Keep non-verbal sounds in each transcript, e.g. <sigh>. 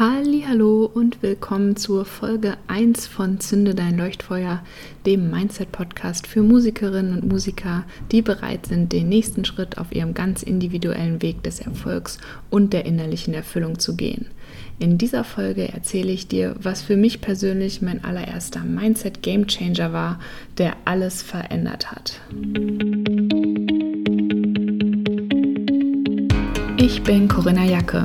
Hallo und willkommen zur Folge 1 von Zünde dein Leuchtfeuer, dem Mindset Podcast für Musikerinnen und Musiker, die bereit sind, den nächsten Schritt auf ihrem ganz individuellen Weg des Erfolgs und der innerlichen Erfüllung zu gehen. In dieser Folge erzähle ich dir, was für mich persönlich mein allererster Mindset Game Changer war, der alles verändert hat. Ich bin Corinna Jacke.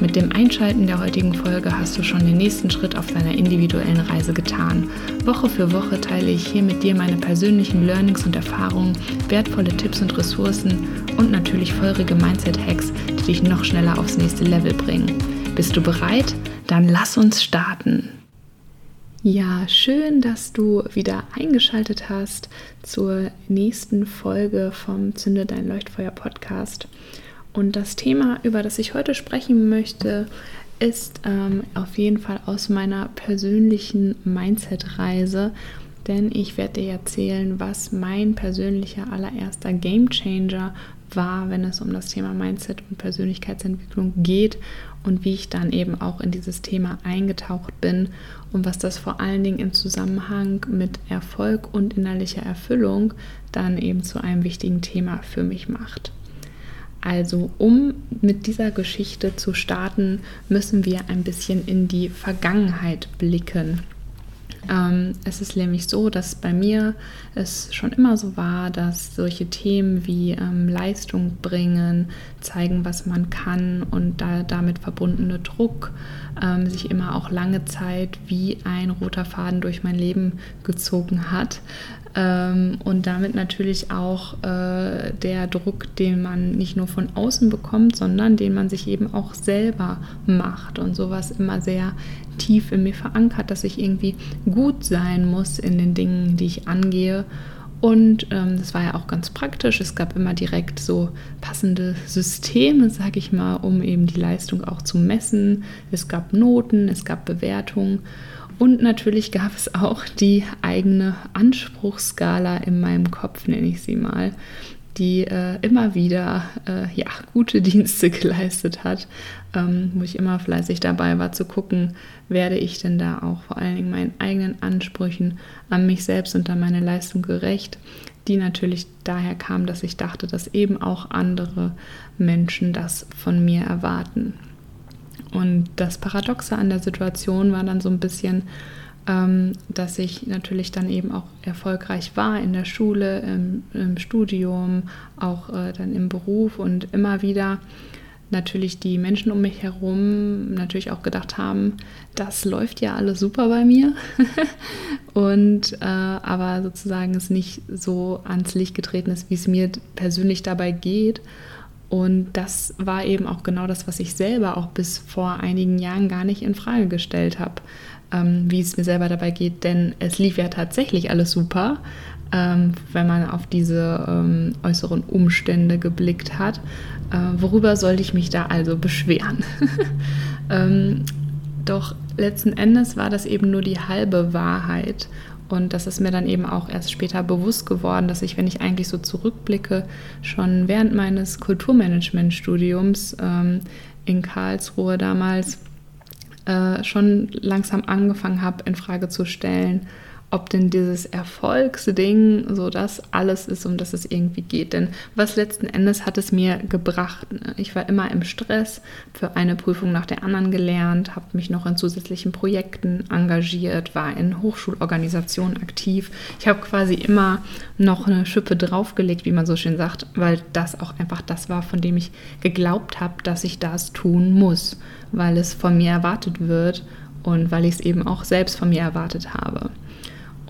Mit dem Einschalten der heutigen Folge hast du schon den nächsten Schritt auf deiner individuellen Reise getan. Woche für Woche teile ich hier mit dir meine persönlichen Learnings und Erfahrungen, wertvolle Tipps und Ressourcen und natürlich feurige Mindset-Hacks, die dich noch schneller aufs nächste Level bringen. Bist du bereit? Dann lass uns starten. Ja, schön, dass du wieder eingeschaltet hast zur nächsten Folge vom Zünde dein Leuchtfeuer Podcast. Und das Thema, über das ich heute sprechen möchte, ist ähm, auf jeden Fall aus meiner persönlichen Mindset-Reise, denn ich werde dir erzählen, was mein persönlicher allererster Game Changer war, wenn es um das Thema Mindset und Persönlichkeitsentwicklung geht und wie ich dann eben auch in dieses Thema eingetaucht bin und was das vor allen Dingen im Zusammenhang mit Erfolg und innerlicher Erfüllung dann eben zu einem wichtigen Thema für mich macht. Also um mit dieser Geschichte zu starten, müssen wir ein bisschen in die Vergangenheit blicken. Ähm, es ist nämlich so, dass bei mir es schon immer so war, dass solche Themen wie ähm, Leistung bringen, zeigen, was man kann und da, damit verbundene Druck ähm, sich immer auch lange Zeit wie ein roter Faden durch mein Leben gezogen hat. Ähm, und damit natürlich auch äh, der Druck, den man nicht nur von außen bekommt, sondern den man sich eben auch selber macht und sowas immer sehr tief in mir verankert, dass ich irgendwie gut sein muss in den Dingen, die ich angehe. Und ähm, das war ja auch ganz praktisch. Es gab immer direkt so passende Systeme, sag ich mal, um eben die Leistung auch zu messen. Es gab Noten, es gab Bewertungen. Und natürlich gab es auch die eigene Anspruchsskala in meinem Kopf, nenne ich sie mal, die äh, immer wieder äh, ja, gute <laughs> Dienste geleistet hat, ähm, wo ich immer fleißig dabei war zu gucken, werde ich denn da auch vor allen Dingen meinen eigenen Ansprüchen an mich selbst und an meine Leistung gerecht, die natürlich daher kam, dass ich dachte, dass eben auch andere Menschen das von mir erwarten. Und das Paradoxe an der Situation war dann so ein bisschen, ähm, dass ich natürlich dann eben auch erfolgreich war in der Schule, im, im Studium, auch äh, dann im Beruf und immer wieder natürlich die Menschen um mich herum natürlich auch gedacht haben, das läuft ja alles super bei mir. <laughs> Und äh, aber sozusagen es nicht so ans Licht getreten ist, wie es mir persönlich dabei geht und das war eben auch genau das, was ich selber auch bis vor einigen Jahren gar nicht in Frage gestellt habe, ähm, wie es mir selber dabei geht. Denn es lief ja tatsächlich alles super, ähm, wenn man auf diese ähm, äußeren Umstände geblickt hat. Äh, worüber sollte ich mich da also beschweren? <laughs> Ähm, doch letzten Endes war das eben nur die halbe Wahrheit. Und das ist mir dann eben auch erst später bewusst geworden, dass ich, wenn ich eigentlich so zurückblicke, schon während meines Kulturmanagement-Studiums ähm, in Karlsruhe damals äh, schon langsam angefangen habe, in Frage zu stellen, ob denn dieses Erfolgsding so das alles ist, um das es irgendwie geht. Denn was letzten Endes hat es mir gebracht? Ne? Ich war immer im Stress, für eine Prüfung nach der anderen gelernt, habe mich noch in zusätzlichen Projekten engagiert, war in Hochschulorganisationen aktiv. Ich habe quasi immer noch eine Schippe draufgelegt, wie man so schön sagt, weil das auch einfach das war, von dem ich geglaubt habe, dass ich das tun muss, weil es von mir erwartet wird und weil ich es eben auch selbst von mir erwartet habe.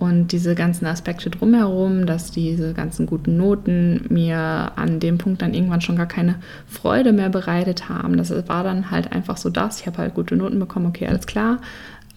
Und diese ganzen Aspekte drumherum, dass diese ganzen guten Noten mir an dem Punkt dann irgendwann schon gar keine Freude mehr bereitet haben. Das war dann halt einfach so das. Ich habe halt gute Noten bekommen, okay, alles klar.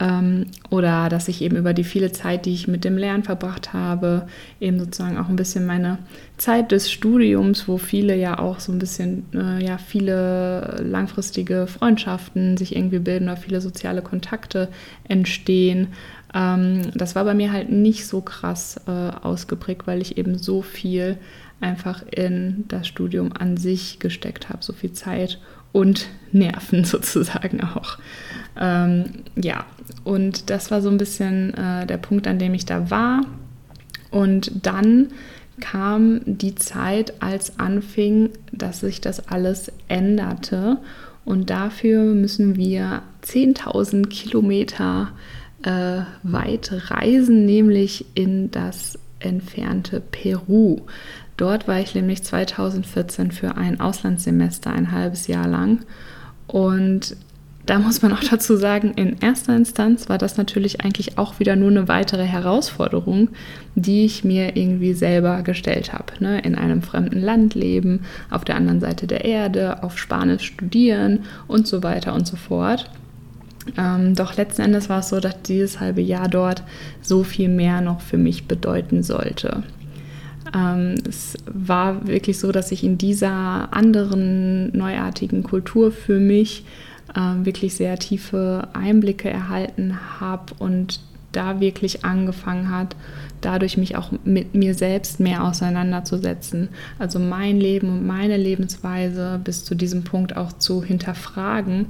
Ähm, oder dass ich eben über die viele Zeit, die ich mit dem Lernen verbracht habe, eben sozusagen auch ein bisschen meine Zeit des Studiums, wo viele ja auch so ein bisschen, äh, ja, viele langfristige Freundschaften sich irgendwie bilden oder viele soziale Kontakte entstehen. Ähm, das war bei mir halt nicht so krass äh, ausgeprägt, weil ich eben so viel einfach in das Studium an sich gesteckt habe, so viel Zeit und Nerven <laughs> sozusagen auch. Ähm, ja, und das war so ein bisschen äh, der Punkt, an dem ich da war. Und dann kam die Zeit, als anfing, dass sich das alles änderte. Und dafür müssen wir 10.000 Kilometer äh, weit reisen, nämlich in das entfernte Peru. Dort war ich nämlich 2014 für ein Auslandssemester ein halbes Jahr lang. Und da muss man auch dazu sagen, in erster Instanz war das natürlich eigentlich auch wieder nur eine weitere Herausforderung, die ich mir irgendwie selber gestellt habe. Ne? In einem fremden Land leben, auf der anderen Seite der Erde, auf Spanisch studieren und so weiter und so fort. Ähm, doch letzten Endes war es so, dass dieses halbe Jahr dort so viel mehr noch für mich bedeuten sollte. Ähm, es war wirklich so, dass ich in dieser anderen neuartigen Kultur für mich äh, wirklich sehr tiefe Einblicke erhalten habe und da wirklich angefangen hat, dadurch mich auch mit mir selbst mehr auseinanderzusetzen. Also mein Leben und meine Lebensweise bis zu diesem Punkt auch zu hinterfragen,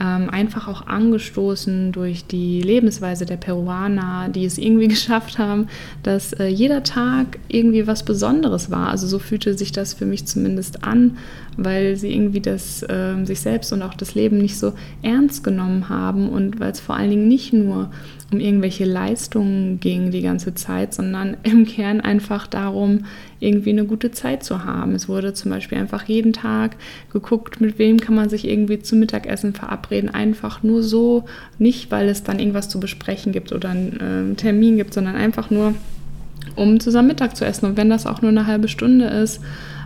ähm, einfach auch angestoßen durch die Lebensweise der Peruaner, die es irgendwie <laughs> geschafft haben, dass äh, jeder Tag irgendwie was Besonderes war. Also so fühlte sich das für mich zumindest an, weil sie irgendwie das äh, sich selbst und auch das Leben nicht so ernst genommen haben und weil es vor allen Dingen nicht nur um irgendwelche Leistungen ging die ganze Zeit, sondern <laughs> im Kern einfach darum, irgendwie eine gute Zeit zu haben. Es wurde zum Beispiel einfach jeden Tag geguckt, mit wem kann man sich irgendwie zum Mittagessen verabreden. Einfach nur so, nicht weil es dann irgendwas zu besprechen gibt oder einen äh, Termin gibt, sondern einfach nur, um zusammen Mittag zu essen. Und wenn das auch nur eine halbe Stunde ist,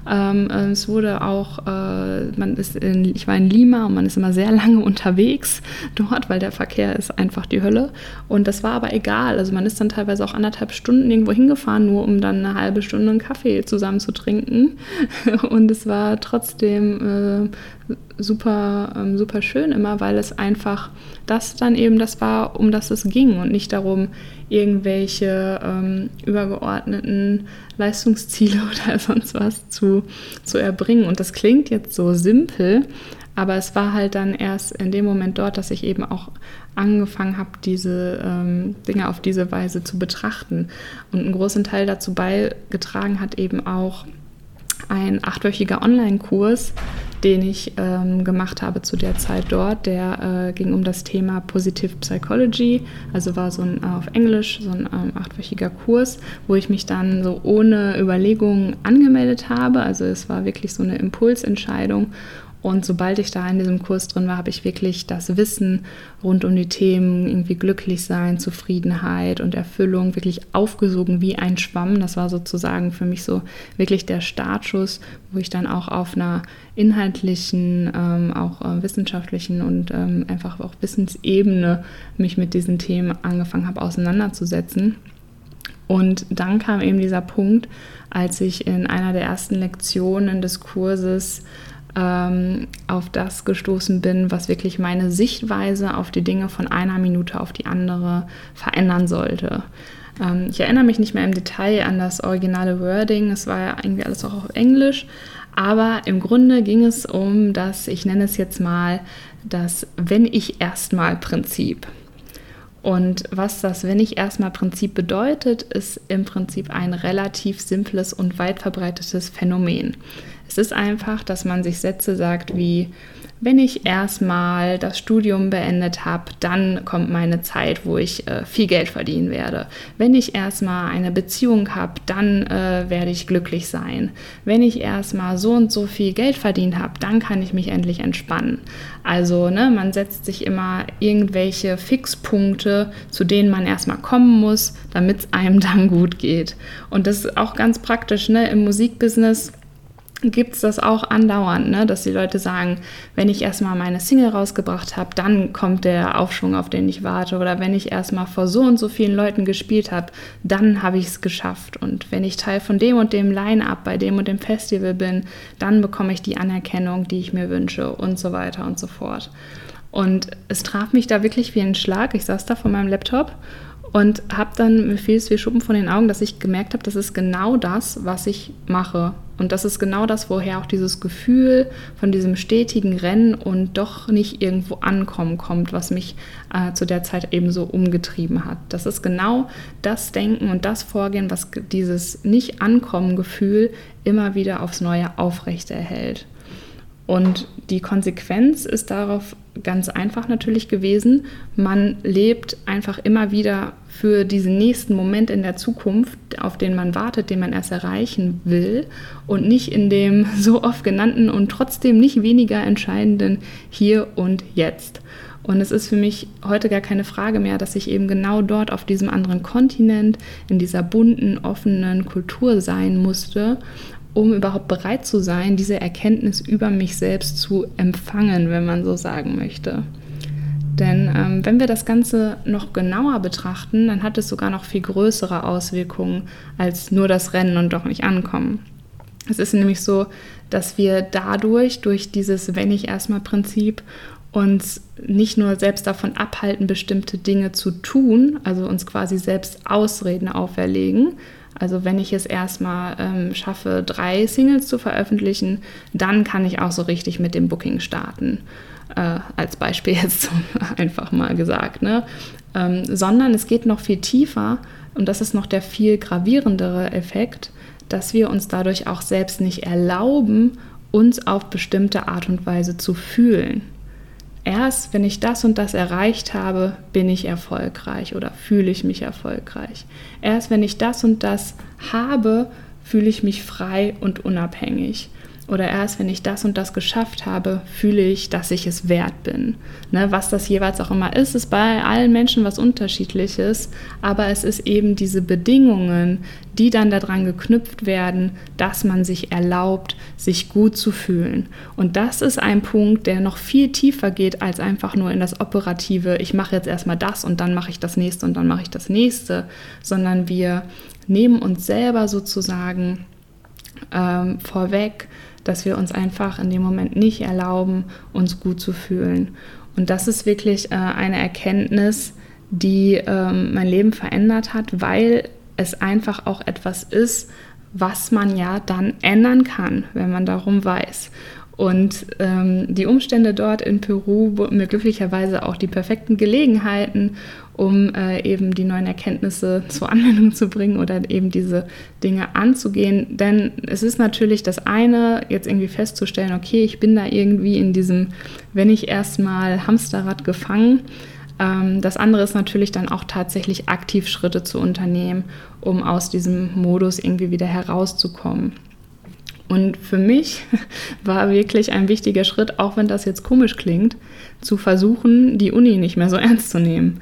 ähm, äh, es wurde auch, äh, man ist in, ich war in Lima und man ist immer sehr <laughs> lange unterwegs dort, weil der Verkehr ist einfach die Hölle. Und das war aber egal. Also man ist dann teilweise auch anderthalb Stunden irgendwo hingefahren, nur um dann eine halbe Stunde einen Kaffee zusammen zu trinken. <laughs> Und es war trotzdem äh, super, ähm, super schön immer, weil es einfach das dann eben das war, um das es ging und nicht darum, irgendwelche ähm, übergeordneten Leistungsziele <laughs> oder sonst was zu, zu erbringen. Und das klingt jetzt so simpel, aber es war halt dann erst in dem Moment dort, dass ich eben auch angefangen habe, diese ähm, Dinge auf diese Weise zu betrachten. Und einen großen Teil dazu beigetragen hat eben auch ein achtwöchiger Online-Kurs, den ich ähm, gemacht habe zu der Zeit dort. Der äh, ging um das Thema Positive Psychology, also war so ein auf Englisch so ein ähm, achtwöchiger Kurs, wo ich mich dann so ohne Überlegungen angemeldet habe. Also es war wirklich so eine Impulsentscheidung und sobald ich da in diesem Kurs drin war, habe ich wirklich das Wissen rund um die Themen, irgendwie glücklich sein, Zufriedenheit und Erfüllung wirklich aufgesogen wie ein Schwamm. Das war sozusagen für mich so wirklich der Startschuss, wo ich dann auch auf einer inhaltlichen, ähm, auch äh, wissenschaftlichen und ähm, einfach auch Wissensebene mich mit diesen Themen angefangen habe auseinanderzusetzen. Und dann kam eben dieser Punkt, als ich in einer der ersten Lektionen des Kurses ähm, auf das gestoßen bin, was wirklich meine Sichtweise auf die Dinge von einer Minute auf die andere verändern sollte. Ähm, ich erinnere mich nicht mehr im Detail an das originale Wording, es war ja irgendwie alles auch auf Englisch, aber im Grunde ging es um das, ich nenne es jetzt mal, das Wenn ich erstmal Prinzip. Und was das Wenn ich erstmal Prinzip bedeutet, ist im Prinzip ein relativ simples und weit verbreitetes Phänomen. Es ist einfach, dass man sich Sätze sagt wie, wenn ich erstmal das Studium beendet habe, dann kommt meine Zeit, wo ich äh, viel Geld verdienen werde. Wenn ich erstmal eine Beziehung habe, dann äh, werde ich glücklich sein. Wenn ich erstmal so und so viel Geld verdient habe, dann kann ich mich endlich entspannen. Also, ne, man setzt sich immer irgendwelche Fixpunkte, zu denen man erstmal kommen muss, damit es einem <laughs> dann gut geht. Und das ist auch ganz praktisch, ne, im Musikbusiness gibt es das auch andauernd, ne? dass die Leute sagen, wenn ich erstmal meine Single rausgebracht habe, dann kommt der Aufschwung, auf den ich warte. Oder wenn ich erstmal vor so und so vielen Leuten gespielt habe, dann habe ich es geschafft. Und wenn ich Teil von dem und dem Line-up bei dem und dem Festival bin, dann bekomme ich die Anerkennung, die ich mir wünsche und so weiter und so fort. Und es traf mich da wirklich wie ein Schlag. Ich saß da vor meinem Laptop und habe dann, mir fiel es wie Schuppen von den Augen, dass ich gemerkt habe, das ist genau das, was ich mache. Und das ist genau das, woher auch dieses Gefühl von diesem stetigen Rennen und doch nicht irgendwo ankommen kommt, was mich äh, zu der Zeit eben so umgetrieben hat. Das ist genau das Denken und das Vorgehen, was dieses Nicht-Ankommen-Gefühl immer wieder aufs Neue aufrechterhält. Und die Konsequenz ist darauf ganz einfach natürlich gewesen. Man lebt einfach immer wieder für diesen nächsten Moment in der Zukunft, auf den man wartet, den man erst erreichen will und nicht in dem <laughs> so oft genannten und trotzdem nicht weniger entscheidenden Hier und Jetzt. Und es ist für mich heute gar keine Frage mehr, dass ich eben genau dort auf diesem anderen Kontinent, in dieser bunten, offenen Kultur sein musste um überhaupt bereit zu sein, diese Erkenntnis über mich selbst zu empfangen, wenn man so sagen möchte. Denn ähm, wenn wir das Ganze noch genauer betrachten, dann hat es sogar noch viel größere Auswirkungen als nur das Rennen und doch nicht ankommen. Es ist nämlich so, dass wir dadurch, durch dieses Wenn ich erstmal Prinzip, uns nicht nur selbst davon abhalten, bestimmte Dinge zu tun, also uns quasi selbst Ausreden auferlegen, also wenn ich es erstmal ähm, schaffe, drei Singles zu veröffentlichen, dann kann ich auch so richtig mit dem Booking starten. Äh, als Beispiel jetzt <laughs> einfach mal gesagt. Ne? Ähm, sondern es geht noch viel tiefer und das ist noch der viel gravierendere Effekt, dass wir uns dadurch auch selbst nicht erlauben, uns auf bestimmte Art und Weise zu fühlen erst wenn ich das und das erreicht habe, bin ich erfolgreich oder fühle ich mich erfolgreich. Erst wenn ich das und das habe, fühle ich mich frei und unabhängig. Oder erst wenn ich das und das geschafft habe, fühle ich, dass ich es wert bin. Ne, was das jeweils auch immer ist, ist bei allen Menschen was Unterschiedliches, aber es ist eben diese Bedingungen, die dann daran geknüpft werden, dass man sich erlaubt, sich gut zu fühlen. Und das ist ein Punkt, der noch viel tiefer geht als einfach nur in das Operative, ich mache jetzt erstmal das und dann mache ich das nächste und dann mache ich das nächste, sondern wir nehmen uns selber sozusagen ähm, vorweg, dass wir uns einfach in dem Moment nicht erlauben, uns gut zu fühlen. Und das ist wirklich äh, eine Erkenntnis, die ähm, mein Leben verändert hat, weil es einfach auch etwas ist, was man ja dann ändern kann, wenn man darum weiß. Und ähm, die Umstände dort in Peru boten mir glücklicherweise auch die perfekten Gelegenheiten, um äh, eben die neuen Erkenntnisse zur Anwendung zu bringen oder eben diese Dinge anzugehen. Denn es ist natürlich das eine, jetzt irgendwie festzustellen, okay, ich bin da irgendwie in diesem, wenn ich erstmal Hamsterrad gefangen. Ähm, das andere ist natürlich dann auch tatsächlich aktiv Schritte zu unternehmen, um aus diesem Modus irgendwie wieder herauszukommen. Und für mich <laughs> war wirklich ein wichtiger Schritt, auch wenn das jetzt komisch klingt, zu versuchen, die Uni nicht mehr so ernst zu nehmen.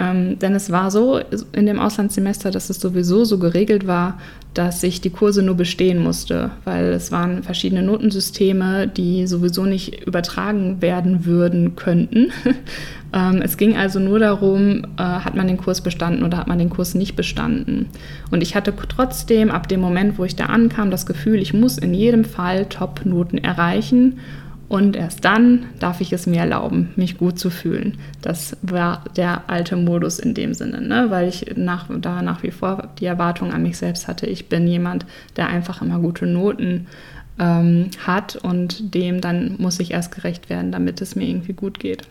Ähm, denn es war so in dem Auslandssemester, dass es sowieso so geregelt war, dass ich die Kurse nur bestehen musste, weil es waren verschiedene Notensysteme, die sowieso nicht übertragen werden würden könnten. <laughs> ähm, es ging also nur darum, äh, hat man den Kurs bestanden oder hat man den Kurs nicht bestanden. Und ich hatte trotzdem ab dem Moment, wo ich da ankam, das Gefühl, ich muss in jedem Fall Top-Noten erreichen und erst dann darf ich es mir erlauben, mich gut zu fühlen. Das war der alte Modus in dem Sinne, ne? weil ich nach, da nach wie vor die Erwartung an mich selbst hatte, ich bin jemand, der einfach immer gute Noten ähm, hat und dem dann muss ich erst gerecht werden, damit es mir irgendwie gut geht.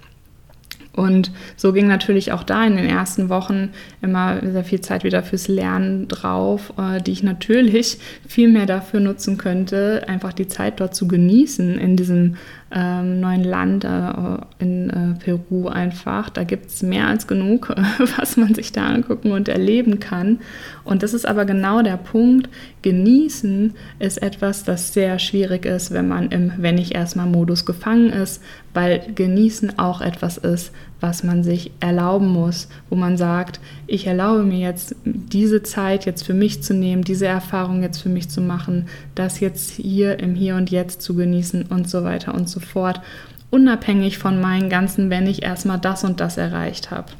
Und so ging natürlich auch da in den ersten Wochen immer sehr viel Zeit wieder fürs Lernen drauf, äh, die ich natürlich viel mehr dafür nutzen könnte, einfach die Zeit dort zu genießen in diesem ähm, neuen Land äh, in äh, Peru einfach. Da gibt es mehr als genug, <laughs> was man sich da angucken und erleben kann. Und das ist aber genau der Punkt, Genießen ist etwas, das sehr schwierig ist, wenn man im Wenn ich erstmal Modus gefangen ist, weil Genießen auch etwas ist, was man sich erlauben muss, wo man sagt, ich erlaube mir jetzt diese Zeit jetzt für mich zu nehmen, diese Erfahrung jetzt für mich zu machen, das jetzt hier im Hier und Jetzt zu genießen und so weiter und so fort, unabhängig von meinen ganzen, wenn ich erstmal das und das erreicht habe.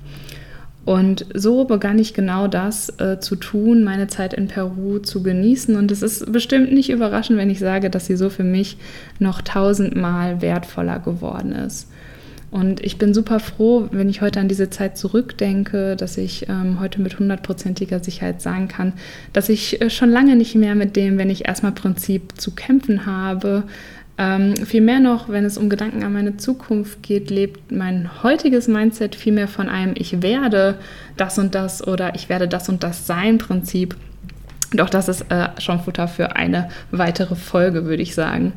Und so begann ich genau das äh, zu tun, meine Zeit in Peru zu genießen. Und es ist bestimmt nicht überraschend, wenn ich sage, dass sie so für mich noch tausendmal wertvoller geworden ist. Und ich bin super froh, wenn ich heute an diese Zeit zurückdenke, dass ich ähm, heute mit hundertprozentiger Sicherheit sagen kann, dass ich äh, schon lange nicht mehr mit dem, wenn ich erstmal Prinzip zu kämpfen habe, ähm, vielmehr noch, wenn es um Gedanken an meine Zukunft geht, lebt mein heutiges Mindset vielmehr von einem Ich werde das und das oder ich werde das und das sein Prinzip. Doch das ist äh, schon Futter für eine weitere Folge, würde ich sagen.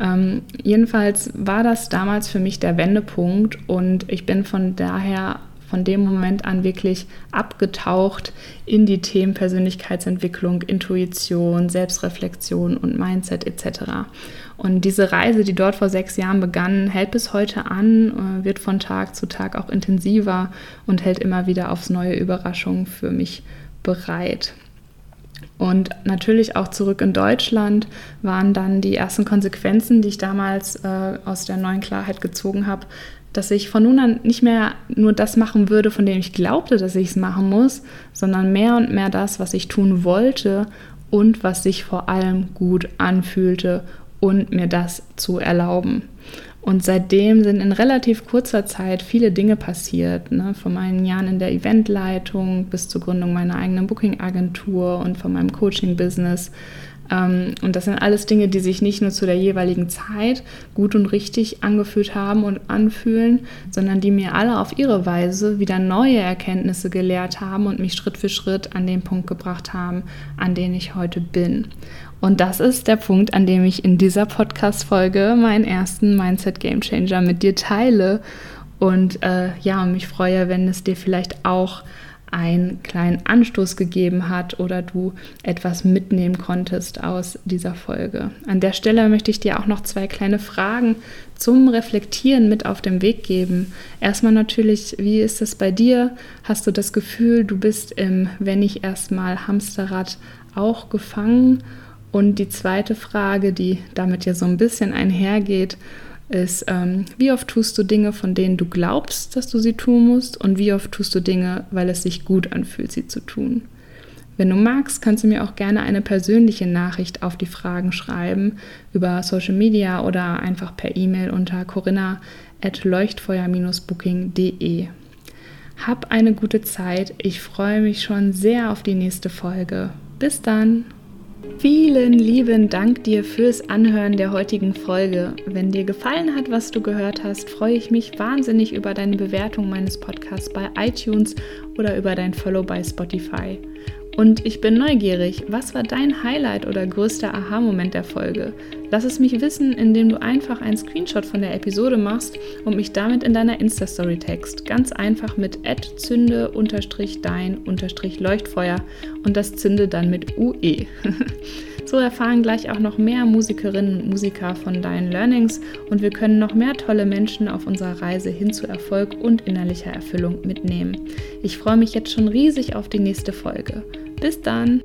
Ähm, jedenfalls war das damals für mich der Wendepunkt und ich bin von daher von dem Moment an wirklich abgetaucht in die Themen Persönlichkeitsentwicklung, Intuition, Selbstreflexion und Mindset etc. Und diese Reise, die dort vor sechs Jahren begann, hält bis heute an, äh, wird von Tag zu Tag auch intensiver und hält immer wieder aufs neue Überraschungen für mich bereit. Und natürlich auch zurück in Deutschland waren dann die ersten Konsequenzen, die ich damals äh, aus der neuen Klarheit gezogen habe, dass ich von nun an nicht mehr nur das machen würde, von dem ich glaubte, dass ich es machen muss, sondern mehr und mehr das, was ich tun wollte und was sich vor allem gut anfühlte und mir das zu erlauben. Und seitdem sind in relativ kurzer Zeit viele Dinge passiert. Ne? Von meinen Jahren in der Eventleitung bis zur Gründung meiner eigenen Booking-Agentur und von meinem Coaching-Business ähm, und das sind alles Dinge, die sich nicht nur zu der jeweiligen Zeit gut und richtig angefühlt haben und anfühlen, sondern die mir alle auf ihre Weise wieder neue Erkenntnisse gelehrt haben und mich Schritt für Schritt an den Punkt gebracht haben, an den ich heute bin. Und das ist der Punkt, an dem ich in dieser Podcast-Folge meinen ersten Mindset Game Changer mit dir teile. Und äh, ja, mich freue, wenn es dir vielleicht auch einen kleinen Anstoß gegeben hat oder du etwas mitnehmen konntest aus dieser Folge. An der Stelle möchte ich dir auch noch zwei kleine Fragen zum Reflektieren mit auf den Weg geben. Erstmal natürlich, wie ist es bei dir? Hast du das Gefühl, du bist im, wenn ich erstmal Hamsterrad auch gefangen? Und die zweite Frage, die damit ja so ein bisschen einhergeht, ist, ähm, wie oft tust du Dinge, von denen du glaubst, dass du sie tun musst und wie oft tust du Dinge, weil es sich gut anfühlt, sie zu tun. Wenn du magst, kannst du mir auch gerne eine persönliche Nachricht auf die Fragen schreiben über Social Media oder einfach per E-Mail unter corinna.leuchtfeuer-booking.de. Hab eine gute Zeit. Ich freue mich schon sehr auf die nächste Folge. Bis dann! Vielen lieben Dank dir fürs Anhören der heutigen Folge. Wenn dir gefallen hat, was du gehört hast, freue ich mich wahnsinnig über deine Bewertung meines Podcasts bei iTunes oder über dein Follow bei Spotify. Und ich bin neugierig, was war dein Highlight oder größter Aha-Moment der Folge? Lass es mich wissen, indem du einfach einen Screenshot von der Episode machst und mich damit in deiner Insta-Story text. Ganz einfach mit zünde-dein-leuchtfeuer und das Zünde dann mit UE. <laughs> so erfahren gleich auch noch mehr Musikerinnen und Musiker von deinen Learnings und wir können noch mehr tolle Menschen auf unserer Reise hin zu Erfolg und innerlicher Erfüllung mitnehmen. Ich freue mich jetzt schon riesig auf die nächste Folge. Bis dann!